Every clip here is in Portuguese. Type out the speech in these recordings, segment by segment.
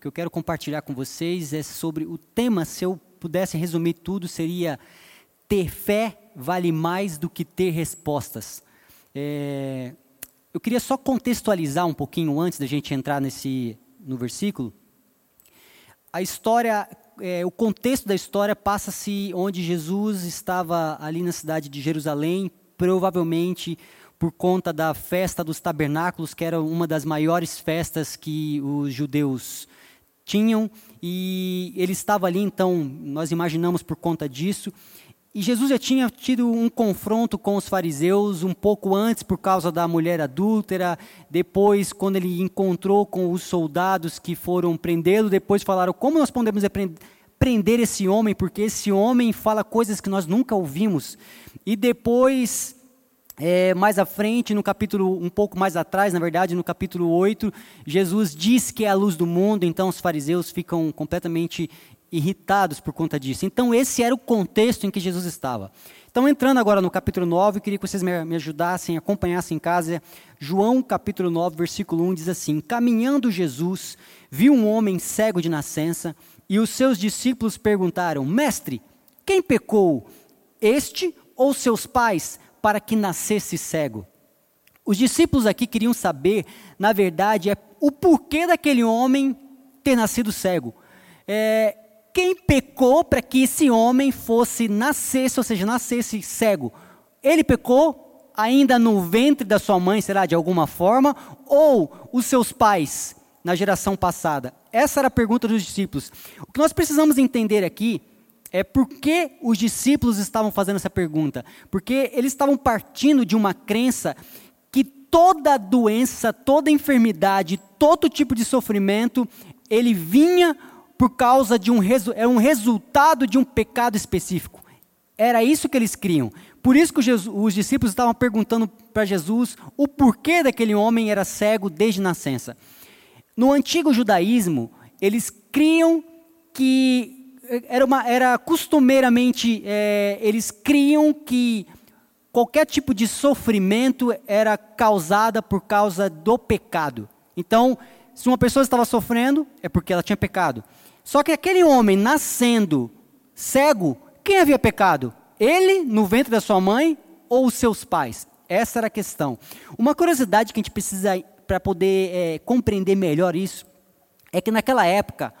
que eu quero compartilhar com vocês é sobre o tema, se eu pudesse resumir tudo, seria ter fé vale mais do que ter respostas. É, eu queria só contextualizar um pouquinho antes da gente entrar nesse no versículo. A história, é, o contexto da história passa-se onde Jesus estava ali na cidade de Jerusalém, provavelmente por conta da festa dos tabernáculos, que era uma das maiores festas que os judeus tinham, e ele estava ali, então, nós imaginamos por conta disso. E Jesus já tinha tido um confronto com os fariseus um pouco antes por causa da mulher adúltera, depois quando ele encontrou com os soldados que foram prendê-lo, depois falaram: "Como nós podemos prender esse homem, porque esse homem fala coisas que nós nunca ouvimos". E depois é, mais à frente, no capítulo, um pouco mais atrás, na verdade, no capítulo 8, Jesus diz que é a luz do mundo, então os fariseus ficam completamente irritados por conta disso. Então, esse era o contexto em que Jesus estava. Então, entrando agora no capítulo 9, eu queria que vocês me, me ajudassem, acompanhassem em casa. João, capítulo 9, versículo 1 diz assim: Caminhando Jesus, viu um homem cego de nascença, e os seus discípulos perguntaram: Mestre, quem pecou, este ou seus pais, para que nascesse cego? Os discípulos aqui queriam saber, na verdade, é o porquê daquele homem ter nascido cego. É, quem pecou para que esse homem fosse nascesse, ou seja, nascesse cego? Ele pecou ainda no ventre da sua mãe, será de alguma forma, ou os seus pais na geração passada? Essa era a pergunta dos discípulos. O que nós precisamos entender aqui é por que os discípulos estavam fazendo essa pergunta. Porque eles estavam partindo de uma crença que toda doença, toda enfermidade, todo tipo de sofrimento, ele vinha por causa de um, é um resultado de um pecado específico. Era isso que eles criam. Por isso que os discípulos estavam perguntando para Jesus o porquê daquele homem era cego desde nascença. No antigo judaísmo, eles criam que era, uma, era costumeiramente é, eles criam que qualquer tipo de sofrimento era causada por causa do pecado. Então, se uma pessoa estava sofrendo, é porque ela tinha pecado. Só que aquele homem nascendo cego, quem havia pecado? Ele no ventre da sua mãe ou os seus pais? Essa era a questão. Uma curiosidade que a gente precisa para poder é, compreender melhor isso é que naquela época,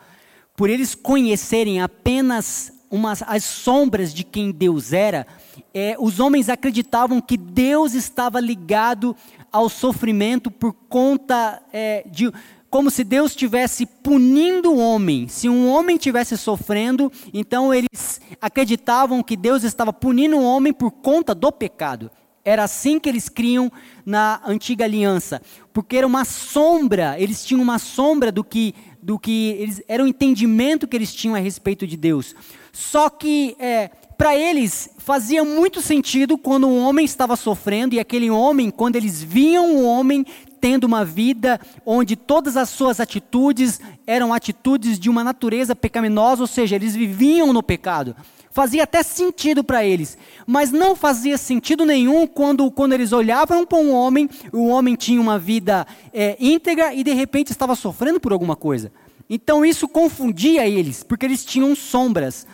por eles conhecerem apenas umas, as sombras de quem Deus era, é, os homens acreditavam que Deus estava ligado ao sofrimento por conta é, de como se Deus estivesse punindo o homem. Se um homem estivesse sofrendo, então eles acreditavam que Deus estava punindo o homem por conta do pecado. Era assim que eles criam na antiga aliança, porque era uma sombra, eles tinham uma sombra do que, do que eles, era o entendimento que eles tinham a respeito de Deus. Só que é, para eles fazia muito sentido quando um homem estava sofrendo e aquele homem, quando eles viam o homem tendo uma vida onde todas as suas atitudes eram atitudes de uma natureza pecaminosa, ou seja, eles viviam no pecado. Fazia até sentido para eles, mas não fazia sentido nenhum quando, quando eles olhavam para um homem, o homem tinha uma vida é, íntegra e de repente estava sofrendo por alguma coisa. Então isso confundia eles, porque eles tinham sombras.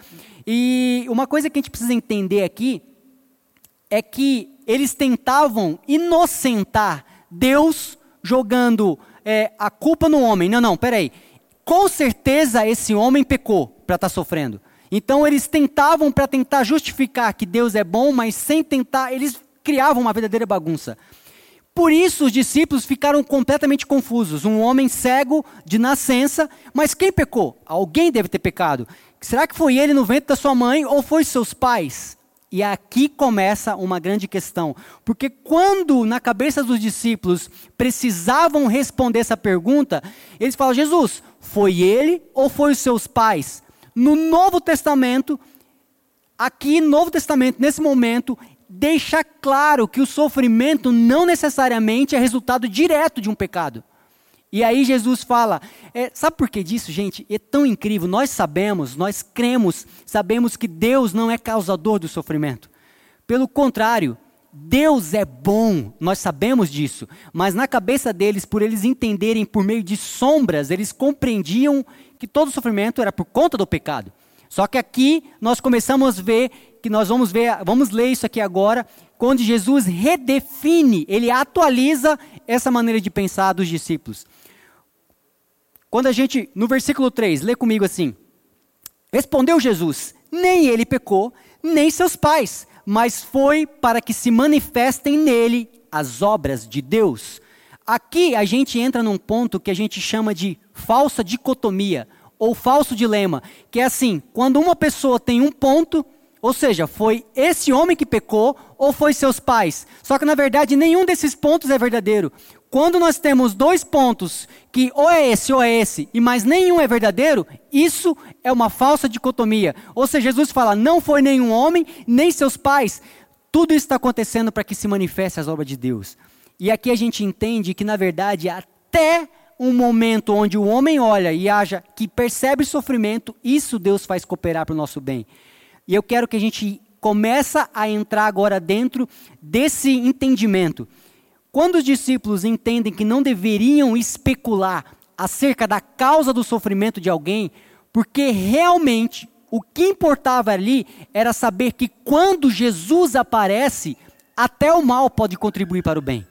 E uma coisa que a gente precisa entender aqui é que eles tentavam inocentar Deus jogando é, a culpa no homem. Não, não, peraí. Com certeza esse homem pecou para estar tá sofrendo. Então eles tentavam para tentar justificar que Deus é bom, mas sem tentar, eles criavam uma verdadeira bagunça. Por isso os discípulos ficaram completamente confusos. Um homem cego de nascença, mas quem pecou? Alguém deve ter pecado. Será que foi ele no ventre da sua mãe ou foi seus pais? E aqui começa uma grande questão, porque quando na cabeça dos discípulos precisavam responder essa pergunta, eles falam: Jesus, foi ele ou foi os seus pais? No Novo Testamento, aqui no Novo Testamento, nesse momento, deixa claro que o sofrimento não necessariamente é resultado direto de um pecado. E aí Jesus fala, é, sabe por que disso, gente? É tão incrível. Nós sabemos, nós cremos, sabemos que Deus não é causador do sofrimento. Pelo contrário, Deus é bom, nós sabemos disso, mas na cabeça deles, por eles entenderem por meio de sombras, eles compreendiam que todo sofrimento era por conta do pecado. Só que aqui nós começamos a ver que nós vamos ver, vamos ler isso aqui agora, quando Jesus redefine, ele atualiza essa maneira de pensar dos discípulos. Quando a gente, no versículo 3, lê comigo assim: Respondeu Jesus: Nem ele pecou, nem seus pais, mas foi para que se manifestem nele as obras de Deus. Aqui a gente entra num ponto que a gente chama de falsa dicotomia ou falso dilema, que é assim: quando uma pessoa tem um ponto, ou seja, foi esse homem que pecou ou foi seus pais. Só que na verdade nenhum desses pontos é verdadeiro. Quando nós temos dois pontos que ou é esse ou é esse, e mais nenhum é verdadeiro, isso é uma falsa dicotomia. Ou seja, Jesus fala: não foi nenhum homem, nem seus pais. Tudo isso está acontecendo para que se manifeste as obras de Deus. E aqui a gente entende que, na verdade, até um momento onde o homem olha e haja que percebe sofrimento, isso Deus faz cooperar para o nosso bem. E eu quero que a gente começa a entrar agora dentro desse entendimento. Quando os discípulos entendem que não deveriam especular acerca da causa do sofrimento de alguém, porque realmente o que importava ali era saber que quando Jesus aparece, até o mal pode contribuir para o bem.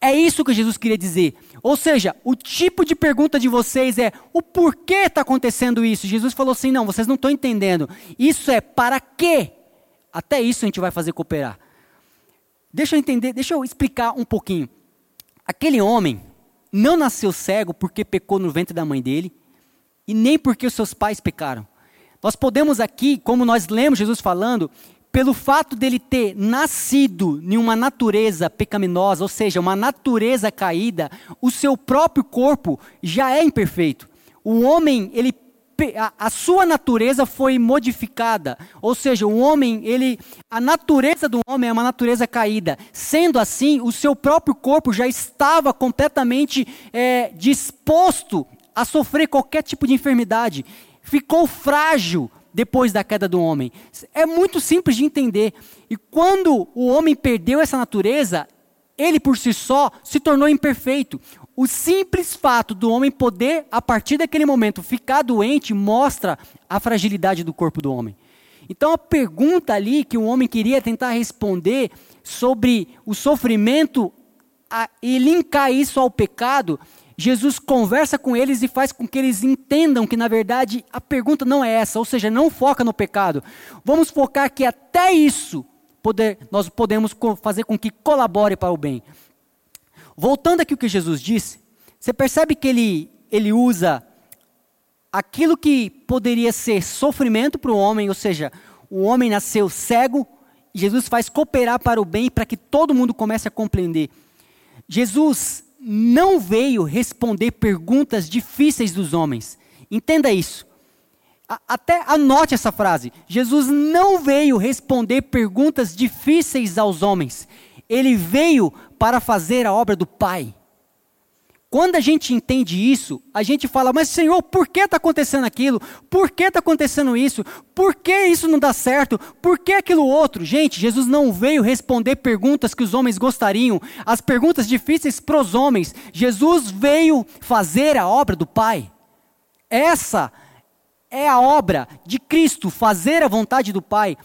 É isso que Jesus queria dizer. Ou seja, o tipo de pergunta de vocês é: o porquê está acontecendo isso? Jesus falou assim: não, vocês não estão entendendo. Isso é para quê? Até isso a gente vai fazer cooperar. Deixa eu entender, deixa eu explicar um pouquinho. Aquele homem não nasceu cego porque pecou no ventre da mãe dele, e nem porque os seus pais pecaram. Nós podemos aqui, como nós lemos Jesus falando, pelo fato dele ter nascido em uma natureza pecaminosa, ou seja, uma natureza caída, o seu próprio corpo já é imperfeito. O homem, ele a, sua natureza foi modificada, ou seja, o homem, ele, a natureza do homem é uma natureza caída. Sendo assim, o seu próprio corpo já estava completamente é, disposto a sofrer qualquer tipo de enfermidade. Ficou frágil depois da queda do homem. É muito simples de entender. E quando o homem perdeu essa natureza, ele por si só se tornou imperfeito. O simples fato do homem poder, a partir daquele momento, ficar doente, mostra a fragilidade do corpo do homem. Então a pergunta ali que o homem queria tentar responder sobre o sofrimento a, e linkar isso ao pecado, Jesus conversa com eles e faz com que eles entendam que, na verdade, a pergunta não é essa, ou seja, não foca no pecado. Vamos focar que até isso poder, nós podemos fazer com que colabore para o bem. Voltando aqui ao que Jesus disse, você percebe que ele, ele usa aquilo que poderia ser sofrimento para o homem, ou seja, o homem nasceu cego, e Jesus faz cooperar para o bem para que todo mundo comece a compreender. Jesus não veio responder perguntas difíceis dos homens. Entenda isso. até anote essa frase. Jesus não veio responder perguntas difíceis aos homens. Ele veio para fazer a obra do Pai. Quando a gente entende isso, a gente fala, mas Senhor, por que está acontecendo aquilo? Por que está acontecendo isso? Por que isso não dá certo? Por que aquilo outro? Gente, Jesus não veio responder perguntas que os homens gostariam, as perguntas difíceis para os homens. Jesus veio fazer a obra do Pai. Essa é a obra de Cristo, fazer a vontade do Pai.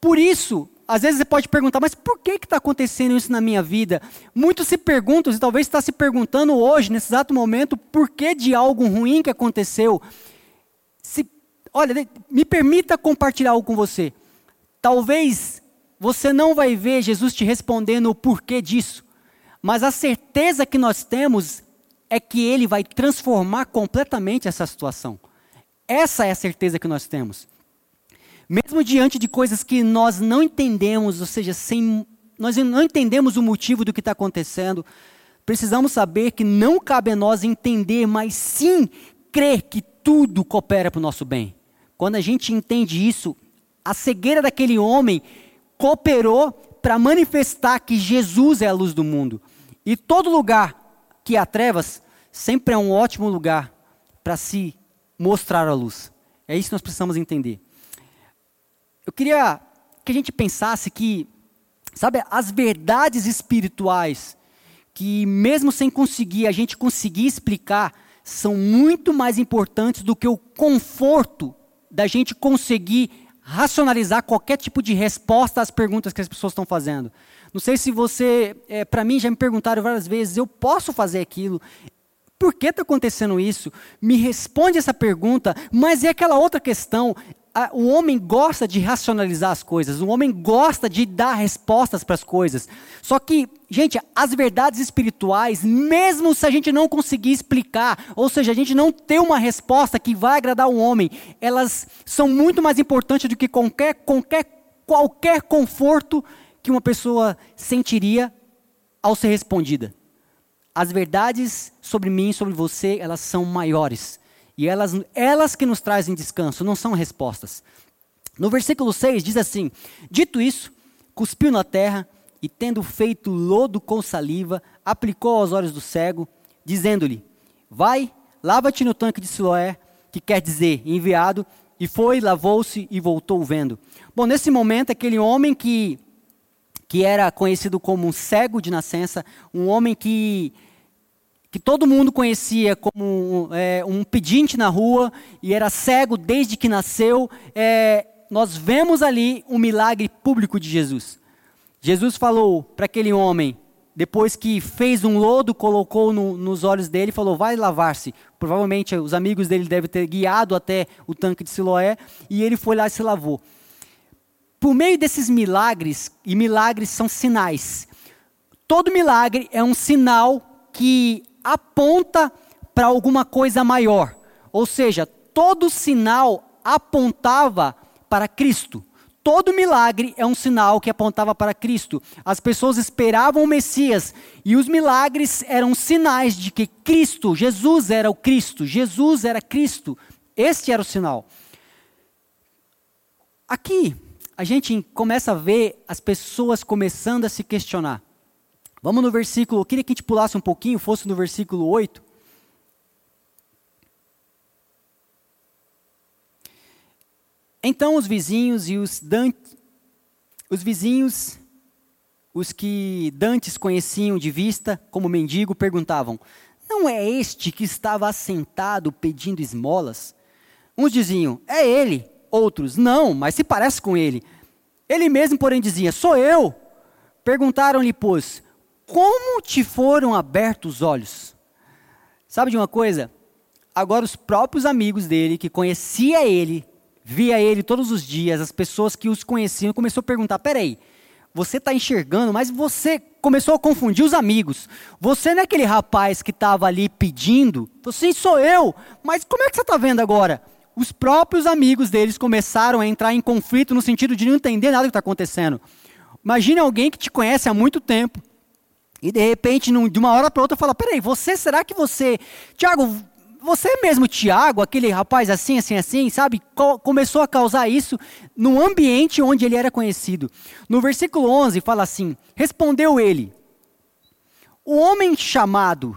Por isso, às vezes você pode perguntar, mas por que está acontecendo isso na minha vida? Muitos se perguntam, e talvez está se perguntando hoje, nesse exato momento, por que de algo ruim que aconteceu. Se, olha, me permita compartilhar algo com você. Talvez você não vai ver Jesus te respondendo o porquê disso, mas a certeza que nós temos é que Ele vai transformar completamente essa situação. Essa é a certeza que nós temos. Mesmo diante de coisas que nós não entendemos, ou seja, sem, nós não entendemos o motivo do que está acontecendo, precisamos saber que não cabe a nós entender, mas sim crer que tudo coopera para o nosso bem. Quando a gente entende isso, a cegueira daquele homem cooperou para manifestar que Jesus é a luz do mundo. E todo lugar que há trevas sempre é um ótimo lugar para se mostrar a luz. É isso que nós precisamos entender. Eu queria que a gente pensasse que Sabe, as verdades espirituais, que mesmo sem conseguir, a gente conseguir explicar, são muito mais importantes do que o conforto da gente conseguir racionalizar qualquer tipo de resposta às perguntas que as pessoas estão fazendo. Não sei se você, é, para mim, já me perguntaram várias vezes: eu posso fazer aquilo? Por que está acontecendo isso? Me responde essa pergunta, mas é aquela outra questão o homem gosta de racionalizar as coisas, o homem gosta de dar respostas para as coisas. Só que, gente, as verdades espirituais, mesmo se a gente não conseguir explicar, ou seja, a gente não ter uma resposta que vai agradar o homem, elas são muito mais importantes do que qualquer, qualquer, qualquer conforto que uma pessoa sentiria ao ser respondida. As verdades sobre mim, sobre você, elas são maiores. E elas, elas que nos trazem descanso, não são respostas. No versículo 6 diz assim: Dito isso, cuspiu na terra e, tendo feito lodo com saliva, aplicou aos olhos do cego, dizendo-lhe: Vai, lava-te no tanque de Siloé, que quer dizer enviado, e foi, lavou-se e voltou vendo. Bom, nesse momento, aquele homem que, que era conhecido como um cego de nascença, um homem que que todo mundo conhecia como é, um pedinte na rua e era cego desde que nasceu, é, nós vemos ali um milagre público de Jesus. Jesus falou para aquele homem, depois que fez um lodo, colocou no, nos olhos dele, falou: vai lavar-se. Provavelmente os amigos dele devem ter guiado até o tanque de Siloé e ele foi lá e se lavou. Por meio desses milagres, e milagres são sinais, todo milagre é um sinal que aponta para alguma coisa maior. Ou seja, todo sinal apontava para Cristo. Todo milagre é um sinal que apontava para Cristo. As pessoas esperavam o Messias e os milagres eram sinais de que Cristo, Jesus era o Cristo, Jesus era Cristo. Este era o sinal. Aqui, a gente começa a ver as pessoas começando a se questionar. Vamos no versículo, eu queria que a gente pulasse um pouquinho, fosse no versículo 8. Então os vizinhos e os dantes, os vizinhos, os que dantes conheciam de vista como mendigo, perguntavam: Não é este que estava assentado pedindo esmolas? Uns diziam: É ele. Outros: Não, mas se parece com ele. Ele mesmo, porém, dizia: Sou eu. Perguntaram-lhe, pois, como te foram abertos os olhos? Sabe de uma coisa? Agora os próprios amigos dele, que conhecia ele, via ele todos os dias, as pessoas que os conheciam, começou a perguntar: peraí, você está enxergando, mas você começou a confundir os amigos. Você não é aquele rapaz que estava ali pedindo? Sim, sou eu. Mas como é que você está vendo agora? Os próprios amigos deles começaram a entrar em conflito no sentido de não entender nada do que está acontecendo. Imagine alguém que te conhece há muito tempo, e de repente, de uma hora para outra, fala: Peraí, você, será que você. Tiago, você mesmo, Tiago, aquele rapaz assim, assim, assim, sabe? Co começou a causar isso no ambiente onde ele era conhecido. No versículo 11 fala assim: Respondeu ele: O homem chamado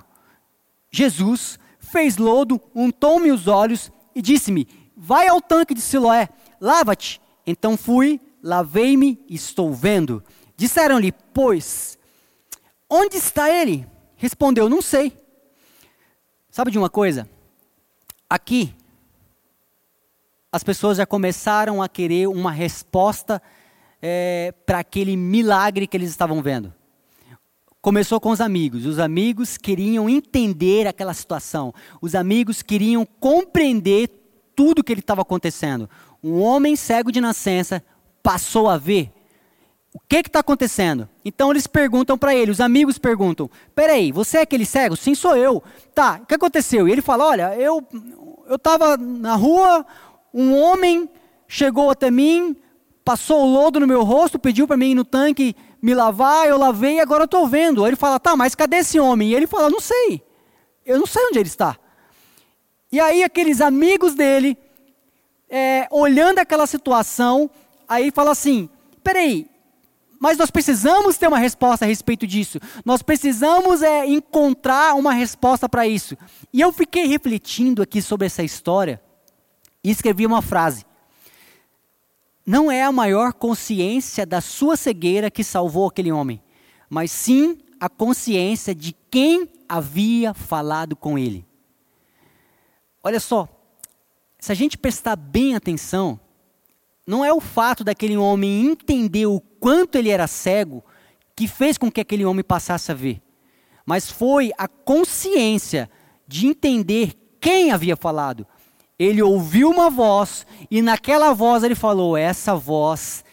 Jesus fez lodo, untou-me os olhos e disse-me: Vai ao tanque de Siloé, lava-te. Então fui, lavei-me e estou vendo. Disseram-lhe, pois, Onde está ele? Respondeu: Não sei. Sabe de uma coisa? Aqui, as pessoas já começaram a querer uma resposta é, para aquele milagre que eles estavam vendo. Começou com os amigos. Os amigos queriam entender aquela situação. Os amigos queriam compreender tudo que ele estava acontecendo. Um homem cego de nascença passou a ver o que está acontecendo? Então eles perguntam para ele, os amigos perguntam: Peraí, você é aquele cego? Sim, sou eu. Tá, o que aconteceu? E ele fala: Olha, eu estava na rua, um homem chegou até mim, passou o lodo no meu rosto, pediu para mim ir no tanque me lavar, eu lavei e agora estou vendo. Aí ele fala: Tá, mas cadê esse homem? E ele fala: Não sei, eu não sei onde ele está. E aí aqueles amigos dele, é, olhando aquela situação, aí fala assim: Peraí, mas nós precisamos ter uma resposta a respeito disso. Nós precisamos é, encontrar uma resposta para isso. E eu fiquei refletindo aqui sobre essa história e escrevi uma frase. não é a maior consciência da sua cegueira que salvou aquele homem, mas sim a consciência de quem havia falado com ele. Olha só, se a gente prestar bem atenção, não é o fato daquele homem entender o quanto ele era cego que fez com que aquele homem passasse a ver, mas foi a consciência de entender quem havia falado. Ele ouviu uma voz e naquela voz ele falou: Essa voz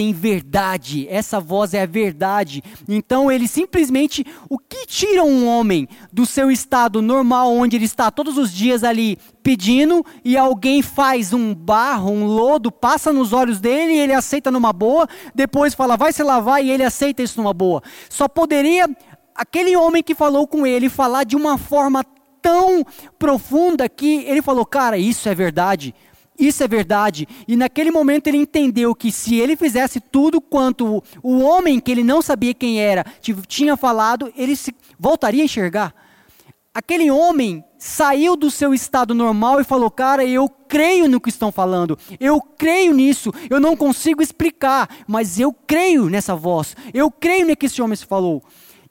tem verdade, essa voz é a verdade. Então ele simplesmente, o que tira um homem do seu estado normal, onde ele está todos os dias ali pedindo, e alguém faz um barro, um lodo, passa nos olhos dele e ele aceita numa boa, depois fala, vai se lavar e ele aceita isso numa boa. Só poderia aquele homem que falou com ele falar de uma forma tão profunda que ele falou, cara, isso é verdade. Isso é verdade. E naquele momento ele entendeu que se ele fizesse tudo quanto o, homem que ele não sabia quem era tinha falado, ele se voltaria a enxergar. Aquele homem saiu do seu estado normal e falou: Cara, eu creio no que estão falando, eu creio nisso, eu não consigo explicar, mas eu creio nessa voz, eu creio no que esse homem falou.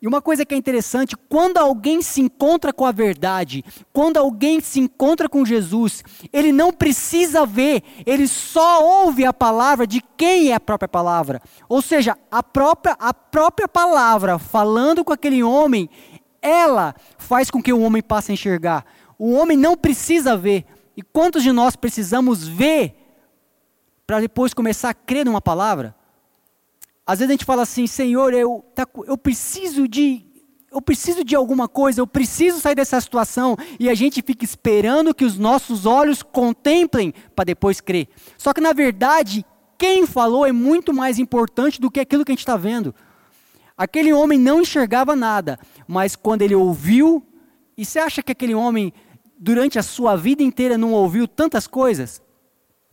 E uma coisa que é interessante, quando alguém se encontra com a verdade, quando alguém se encontra com Jesus, ele não precisa ver, ele só ouve a palavra de quem é a própria palavra. Ou seja, a própria, a própria palavra falando com aquele homem, ela faz com que o homem passe a enxergar. O homem não precisa ver. E quantos de nós precisamos ver para depois começar a crer numa palavra? Às vezes a gente fala assim, Senhor, eu, tá, eu preciso de eu preciso de alguma coisa, eu preciso sair dessa situação, e a gente fica esperando que os nossos olhos contemplem para depois crer. Só que na verdade, quem falou é muito mais importante do que aquilo que a gente está vendo. Aquele homem não enxergava nada, mas quando ele ouviu, e você acha que aquele homem, durante a sua vida inteira, não ouviu tantas coisas?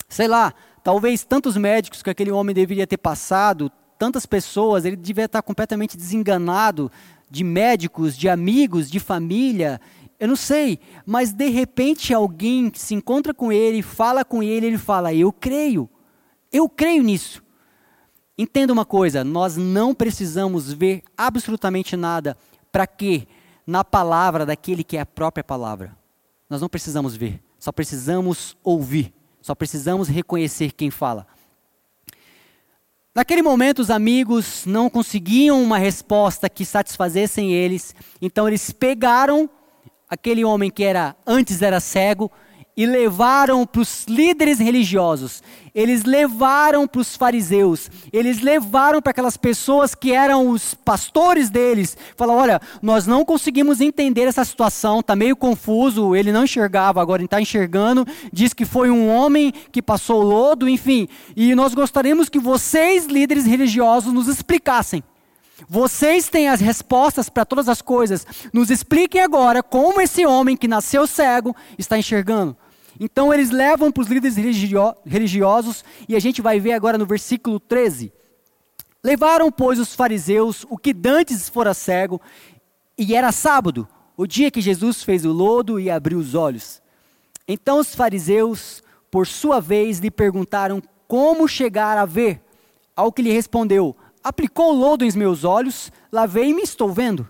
Sei lá, talvez tantos médicos que aquele homem deveria ter passado, tantas pessoas, ele devia estar completamente desenganado de médicos, de amigos, de família. Eu não sei, mas de repente alguém se encontra com ele, fala com ele, ele fala: Eu creio, eu creio nisso. Entenda uma coisa: nós não precisamos ver absolutamente nada para que na palavra daquele que é a própria palavra. Nós não precisamos ver, só precisamos ouvir, só precisamos reconhecer quem fala. Naquele momento, os amigos não conseguiam uma resposta que satisfazessem eles, então eles pegaram aquele homem que era antes era cego e levaram para os líderes religiosos, eles levaram para os fariseus, eles levaram para aquelas pessoas que eram os pastores deles. Falaram: olha, nós não conseguimos entender essa situação, está meio confuso, ele não enxergava, agora está enxergando. Diz que foi um homem que passou lodo, enfim. E nós gostaríamos que vocês, líderes religiosos, nos explicassem. Vocês têm as respostas para todas as coisas. Nos expliquem agora como esse homem que nasceu cego está enxergando. Então eles levam para os líderes religiosos, e a gente vai ver agora no versículo 13. Levaram, pois, os fariseus o que dantes fora cego, e era sábado, o dia que Jesus fez o lodo e abriu os olhos. Então os fariseus, por sua vez, lhe perguntaram como chegar a ver. Ao que lhe respondeu: Aplicou o lodo em meus olhos, lavei-me e estou vendo.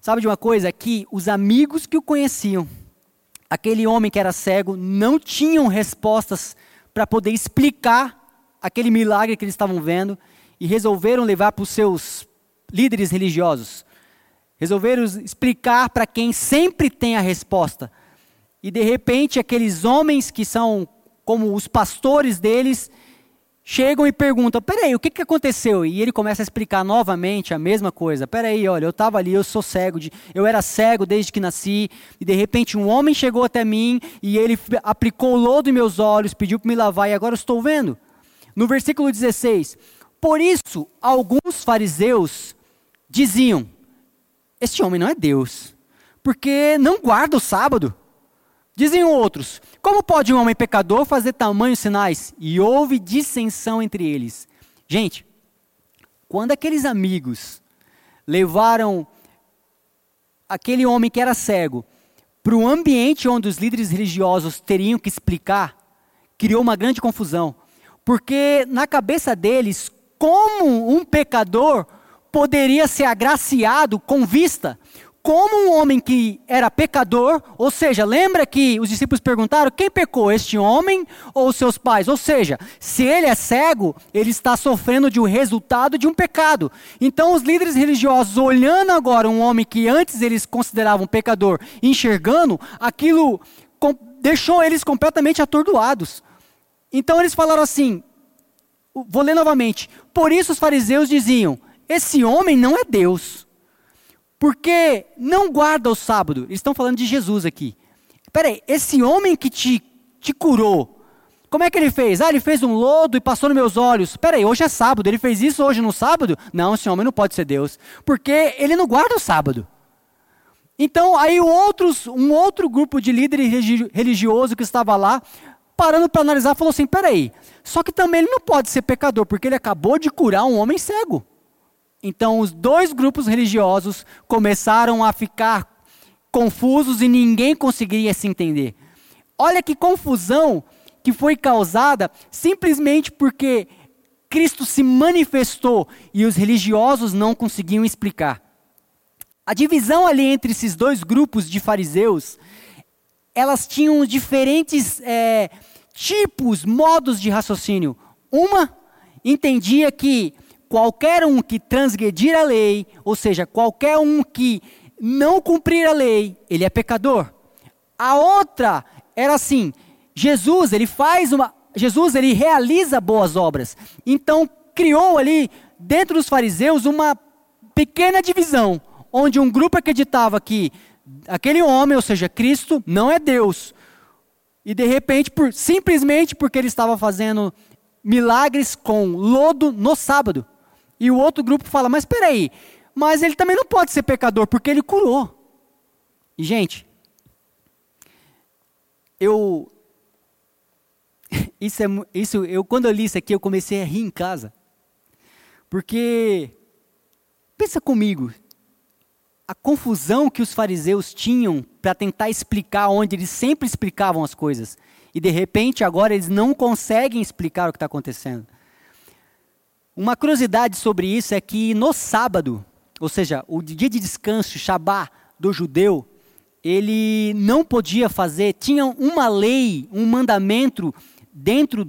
Sabe de uma coisa? Que os amigos que o conheciam, aquele homem que era cego não tinham respostas para poder explicar aquele milagre que eles estavam vendo e resolveram levar para os seus líderes religiosos. Resolveram explicar para quem sempre tem a resposta. E de repente, aqueles homens que são como os pastores deles, chegam e perguntam: peraí, o que, que aconteceu? E ele começa a explicar novamente a mesma coisa. Peraí, olha, eu estava ali, eu sou cego, de, eu era cego desde que nasci, e de repente um homem chegou até mim e ele aplicou lodo em meus olhos, pediu para me lavar e agora eu estou vendo. No versículo 16: Por isso, alguns fariseus diziam: Este homem não é Deus, porque não guarda o sábado. Dizem outros: Como pode um homem pecador fazer tamanhos sinais? E houve dissensão entre eles. Gente, quando aqueles amigos levaram aquele homem que era cego para o ambiente onde os líderes religiosos teriam que explicar, criou uma grande confusão. Porque na cabeça deles, como um pecador poderia ser agraciado com vista? Como um homem que era pecador, ou seja, lembra que os discípulos perguntaram: quem pecou, este homem ou seus pais? Ou seja, se ele é cego, ele está sofrendo de um resultado de um pecado. Então, os líderes religiosos, olhando agora um homem que antes eles consideravam pecador, enxergando, aquilo deixou eles completamente atordoados. Então, eles falaram assim: vou ler novamente. Por isso, os fariseus diziam: esse homem não é Deus porque não guarda o sábado. Eles estão falando de Jesus aqui. Peraí, esse homem que te, te curou, como é que ele fez? Ah, ele fez um lodo e passou nos meus olhos. Peraí, hoje é sábado, ele fez isso hoje no sábado? Não, esse homem não pode ser Deus, porque ele não guarda o sábado. Então, aí outros, um outro grupo de líderes religioso que estava lá, parando para analisar, falou assim: peraí, só que também ele não pode ser pecador, porque ele acabou de curar um homem cego. Então, os dois grupos religiosos começaram a ficar confusos e ninguém conseguiria se entender. Olha que confusão que foi causada simplesmente porque Cristo se manifestou e os religiosos não conseguiam explicar. A divisão ali entre esses dois grupos de fariseus, elas tinham diferentes é, tipos, modos de raciocínio. Uma entendia que qualquer um que transgredir a lei, ou seja, qualquer um que não cumprir a lei, ele é pecador. A outra era assim: Jesus, ele faz uma Jesus, ele realiza boas obras. Então, criou ali dentro dos fariseus uma pequena divisão, onde um grupo acreditava que aquele homem, ou seja, Cristo, não é Deus. E de repente, por, simplesmente porque ele estava fazendo milagres com lodo no sábado. E o outro grupo fala: Mas espera aí, mas ele também não pode ser pecador porque ele curou. E, gente, eu. Isso é, isso, eu, quando eu li isso aqui, eu comecei a rir em casa. Porque, pensa comigo, a confusão que os fariseus tinham para tentar explicar onde eles sempre explicavam as coisas. E de repente agora eles não conseguem explicar o que está acontecendo. Uma curiosidade sobre isso é que no sábado, ou seja, o dia de descanso, Shabá do judeu, ele não podia fazer, tinha uma lei, um mandamento dentro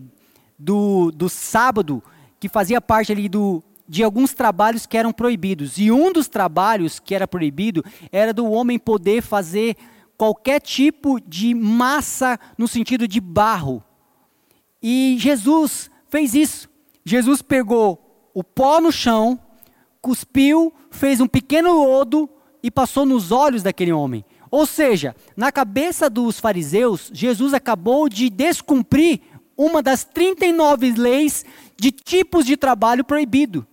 do, do sábado que fazia parte ali do, de alguns trabalhos que eram proibidos. E um dos trabalhos que era proibido era do homem poder fazer qualquer tipo de massa no sentido de barro. E Jesus fez isso. Jesus pegou o pó no chão, cuspiu, fez um pequeno lodo e passou nos olhos daquele homem. Ou seja, na cabeça dos fariseus, Jesus acabou de descumprir uma das 39 leis de tipos de trabalho proibido.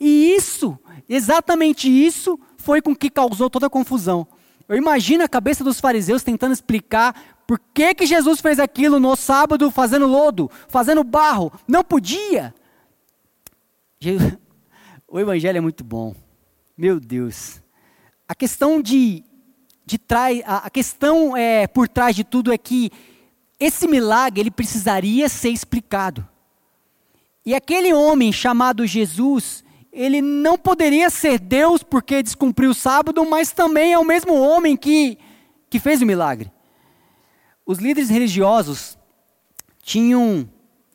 E isso, exatamente isso, foi com que causou toda a confusão. Eu imagino a cabeça dos fariseus tentando explicar por que, que Jesus fez aquilo no sábado, fazendo lodo, fazendo barro? Não podia. O evangelho é muito bom. Meu Deus. A questão de, de trás, a questão é, por trás de tudo é que esse milagre ele precisaria ser explicado. E aquele homem chamado Jesus, ele não poderia ser Deus porque descumpriu o sábado, mas também é o mesmo homem que, que fez o milagre. Os líderes religiosos tinham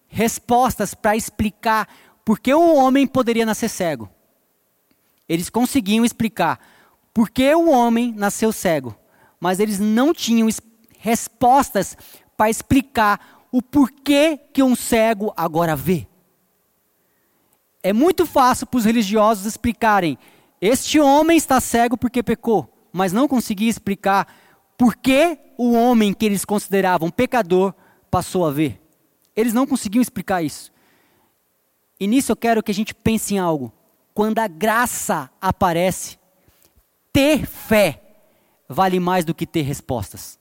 respostas para explicar por que o homem poderia nascer cego. Eles conseguiam explicar por que o homem nasceu cego, mas eles não tinham respostas para explicar o porquê que um cego agora vê. É muito fácil para os religiosos explicarem: este homem está cego porque pecou, mas não conseguia explicar por que o homem que eles consideravam pecador passou a ver. Eles não conseguiam explicar isso. E nisso eu quero que a gente pense em algo. Quando a graça aparece, ter fé vale mais do que ter respostas.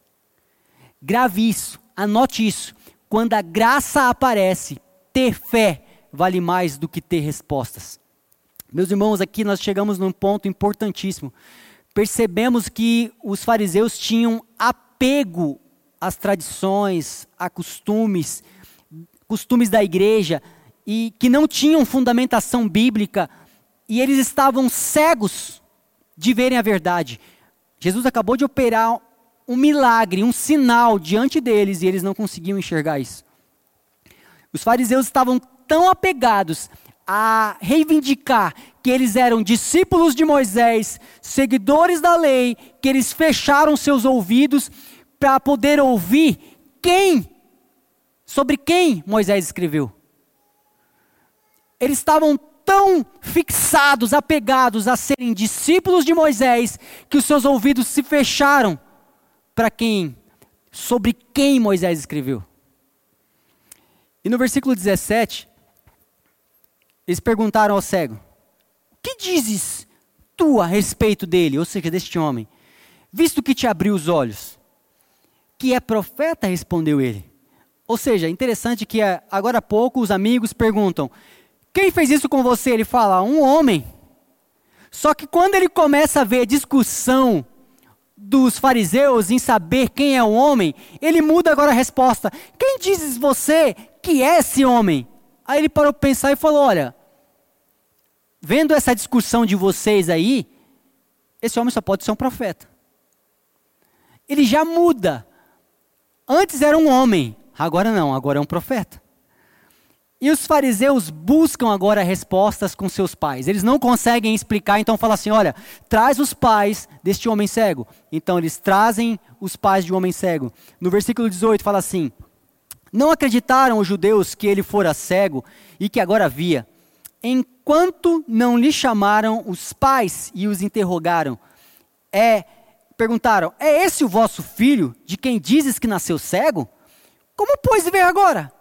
Grave isso, anote isso. Quando a graça aparece, ter fé vale mais do que ter respostas. Meus irmãos, aqui nós chegamos num ponto importantíssimo percebemos que os fariseus tinham apego às tradições, a costumes, costumes da igreja e que não tinham fundamentação bíblica e eles estavam cegos de verem a verdade. Jesus acabou de operar um milagre, um sinal diante deles e eles não conseguiam enxergar isso. Os fariseus estavam tão apegados a reivindicar que eles eram discípulos de Moisés, seguidores da lei, que eles fecharam seus ouvidos para poder ouvir quem, sobre quem Moisés escreveu. Eles estavam tão fixados, apegados a serem discípulos de Moisés, que os seus ouvidos se fecharam para quem, sobre quem Moisés escreveu. E no versículo 17, eles perguntaram ao cego: que dizes tu a respeito dele, ou seja, deste homem, visto que te abriu os olhos? Que é profeta, respondeu ele. Ou seja, interessante que eh, agora há pouco os amigos perguntam: Quem fez isso com você? Ele fala: Um homem. Só que quando ele começa a ver a discussão dos fariseus em saber quem é o homem, ele muda agora a resposta: Quem dizes você que é esse homem? Aí ele parou para pensar e falou: Olha, vendo essa discussão de vocês aí, esse homem só pode ser um profeta. Ele já muda. Antes era um homem, agora não, agora é um profeta. E os fariseus buscam agora respostas com seus pais. Eles não conseguem explicar, então fala assim: olha, traz os pais deste homem cego. Então eles trazem os pais de um homem cego. No versículo 18 fala assim: Não acreditaram os judeus que ele fora cego e que agora via enquanto não lhe chamaram os pais e os interrogaram, é, perguntaram: É esse o vosso filho, de quem dizes que nasceu cego? Como pois ver agora?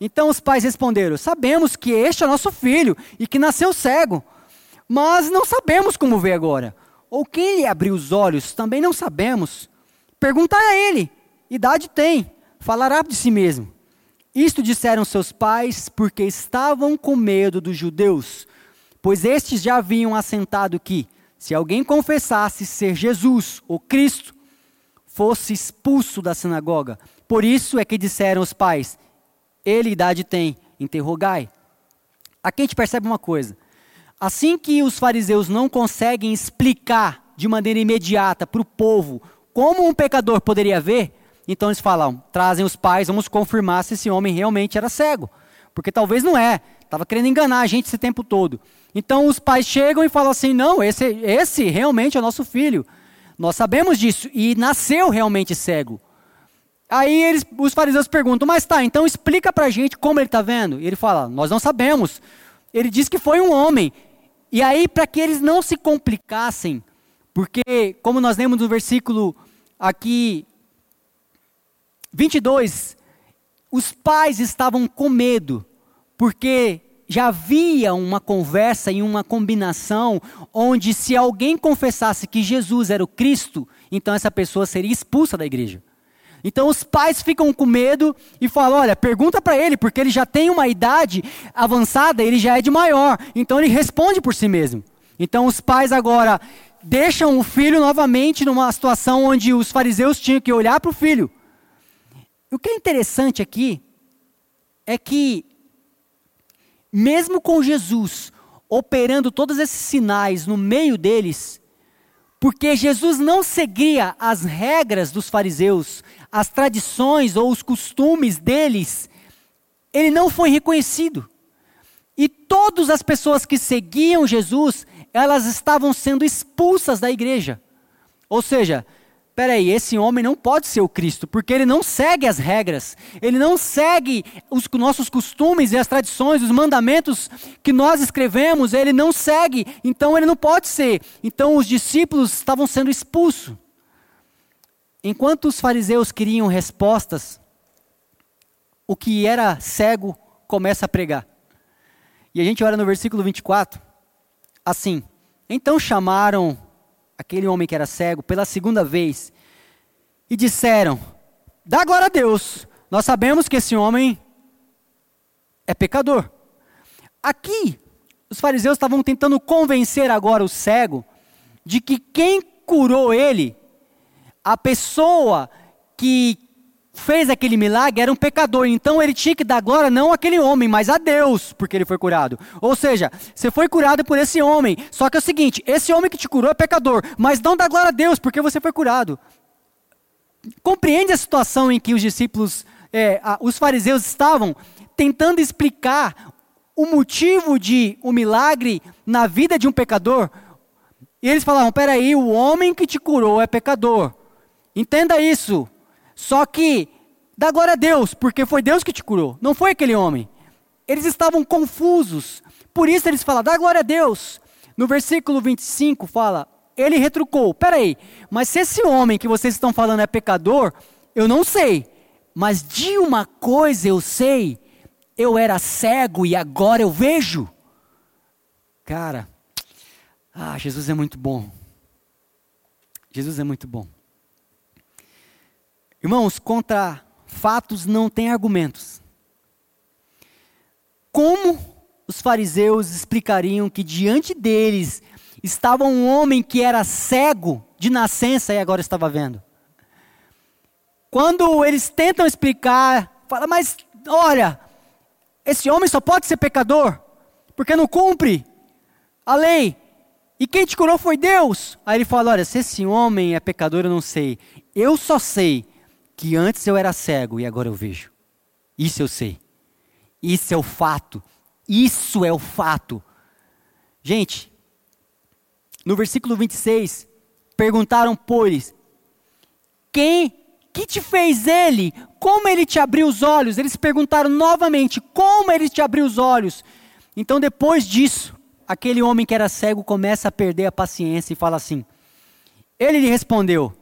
Então os pais responderam: Sabemos que este é nosso filho e que nasceu cego, mas não sabemos como ver agora. Ou quem lhe abriu os olhos, também não sabemos. Perguntai a ele: idade tem, falará de si mesmo. Isto disseram seus pais porque estavam com medo dos judeus, pois estes já haviam assentado que, se alguém confessasse ser Jesus, o Cristo, fosse expulso da sinagoga. Por isso é que disseram os pais: Ele idade tem, interrogai. Aqui a gente percebe uma coisa. Assim que os fariseus não conseguem explicar de maneira imediata para o povo como um pecador poderia ver, então eles falam, trazem os pais, vamos confirmar se esse homem realmente era cego. Porque talvez não é, estava querendo enganar a gente esse tempo todo. Então os pais chegam e falam assim: não, esse, esse realmente é o nosso filho. Nós sabemos disso. E nasceu realmente cego. Aí eles, os fariseus perguntam, mas tá, então explica pra gente como ele está vendo. E ele fala, nós não sabemos. Ele diz que foi um homem. E aí, para que eles não se complicassem, porque, como nós lemos no versículo aqui 22, os pais estavam com medo, porque já havia uma conversa e uma combinação onde se alguém confessasse que Jesus era o Cristo, então essa pessoa seria expulsa da igreja. Então os pais ficam com medo e falam: olha, pergunta para ele, porque ele já tem uma idade avançada, ele já é de maior. Então ele responde por si mesmo. Então os pais agora deixam o filho novamente numa situação onde os fariseus tinham que olhar para o filho o que é interessante aqui é que, mesmo com Jesus operando todos esses sinais no meio deles, porque Jesus não seguia as regras dos fariseus, as tradições ou os costumes deles, ele não foi reconhecido. E todas as pessoas que seguiam Jesus, elas estavam sendo expulsas da igreja. Ou seja, peraí, esse homem não pode ser o Cristo, porque ele não segue as regras, ele não segue os nossos costumes e as tradições, os mandamentos que nós escrevemos, ele não segue, então ele não pode ser. Então os discípulos estavam sendo expulsos. Enquanto os fariseus queriam respostas, o que era cego começa a pregar. E a gente olha no versículo 24, assim: Então chamaram aquele homem que era cego, pela segunda vez, e disseram: Dá glória a Deus, nós sabemos que esse homem é pecador. Aqui, os fariseus estavam tentando convencer agora o cego de que quem curou ele, a pessoa que fez aquele milagre era um pecador, então ele tinha que dar glória não àquele homem, mas a Deus, porque ele foi curado. Ou seja, você foi curado por esse homem. Só que é o seguinte: esse homem que te curou é pecador, mas não dá glória a Deus, porque você foi curado. Compreende a situação em que os discípulos, é, os fariseus estavam tentando explicar o motivo de um milagre na vida de um pecador? E eles falavam: peraí, o homem que te curou é pecador. Entenda isso. Só que dá glória a Deus, porque foi Deus que te curou, não foi aquele homem. Eles estavam confusos. Por isso eles falam: dá glória a Deus. No versículo 25 fala: ele retrucou: peraí, mas se esse homem que vocês estão falando é pecador, eu não sei. Mas de uma coisa eu sei: eu era cego e agora eu vejo. Cara, ah, Jesus é muito bom. Jesus é muito bom. Irmãos, contra fatos não tem argumentos. Como os fariseus explicariam que diante deles estava um homem que era cego de nascença e agora estava vendo? Quando eles tentam explicar, fala, mas olha, esse homem só pode ser pecador, porque não cumpre a lei. E quem te curou foi Deus. Aí ele fala: Olha, se esse homem é pecador, eu não sei. Eu só sei que antes eu era cego e agora eu vejo. Isso eu sei. Isso é o fato. Isso é o fato. Gente, no versículo 26, perguntaram, pois, quem que te fez ele? Como ele te abriu os olhos? Eles perguntaram novamente, como ele te abriu os olhos? Então, depois disso, aquele homem que era cego começa a perder a paciência e fala assim: Ele lhe respondeu: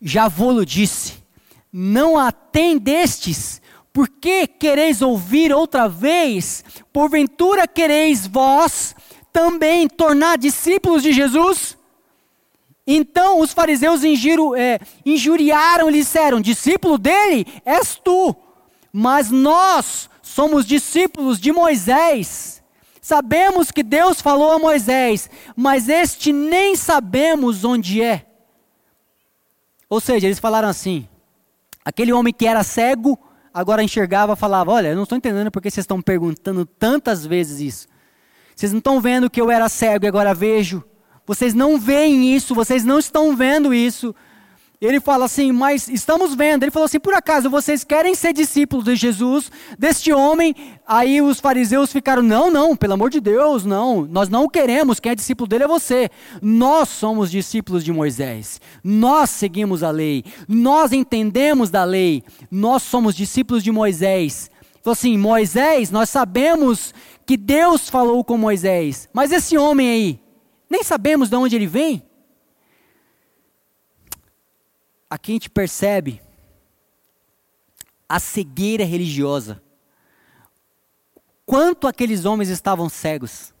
Já vou-lo disse, não atendestes, por que quereis ouvir outra vez? Porventura quereis vós também tornar discípulos de Jesus? Então os fariseus é, injuriaram e disseram: Discípulo dele és tu, mas nós somos discípulos de Moisés. Sabemos que Deus falou a Moisés, mas este nem sabemos onde é. Ou seja, eles falaram assim: aquele homem que era cego, agora enxergava, falava: Olha, eu não estou entendendo porque vocês estão perguntando tantas vezes isso. Vocês não estão vendo que eu era cego e agora vejo. Vocês não veem isso, vocês não estão vendo isso. Ele fala assim, mas estamos vendo. Ele falou assim: por acaso vocês querem ser discípulos de Jesus, deste homem? Aí os fariseus ficaram: não, não, pelo amor de Deus, não. Nós não queremos. Quem é discípulo dele é você. Nós somos discípulos de Moisés. Nós seguimos a lei. Nós entendemos da lei. Nós somos discípulos de Moisés. Falou assim: Moisés, nós sabemos que Deus falou com Moisés. Mas esse homem aí, nem sabemos de onde ele vem. Aqui a gente percebe a cegueira religiosa. Quanto aqueles homens estavam cegos.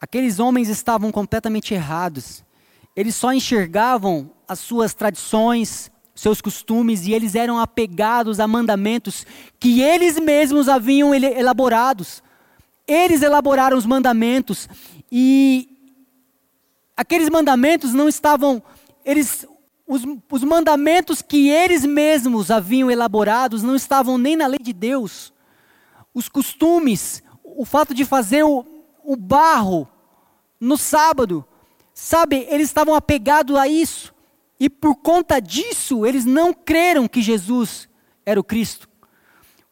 Aqueles homens estavam completamente errados. Eles só enxergavam as suas tradições, seus costumes, e eles eram apegados a mandamentos que eles mesmos haviam elaborados. Eles elaboraram os mandamentos e aqueles mandamentos não estavam, eles os, os mandamentos que eles mesmos haviam elaborados não estavam nem na lei de Deus. Os costumes, o fato de fazer o, o barro no sábado, sabe, eles estavam apegados a isso. E por conta disso, eles não creram que Jesus era o Cristo.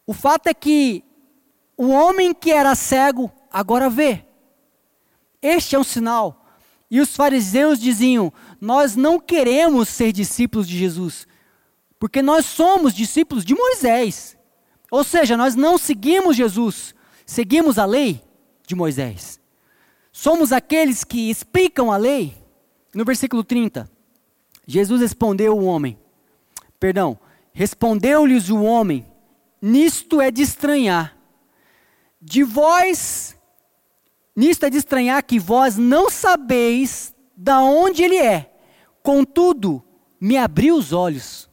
O fato é que o homem que era cego agora vê. Este é um sinal. E os fariseus diziam: Nós não queremos ser discípulos de Jesus, porque nós somos discípulos de Moisés. Ou seja, nós não seguimos Jesus, seguimos a lei de Moisés. Somos aqueles que explicam a lei. No versículo 30, Jesus respondeu o homem, perdão, respondeu-lhes o homem: Nisto é de estranhar. De vós Nisto é de estranhar que vós não sabeis da onde ele é. Contudo, me abriu os olhos.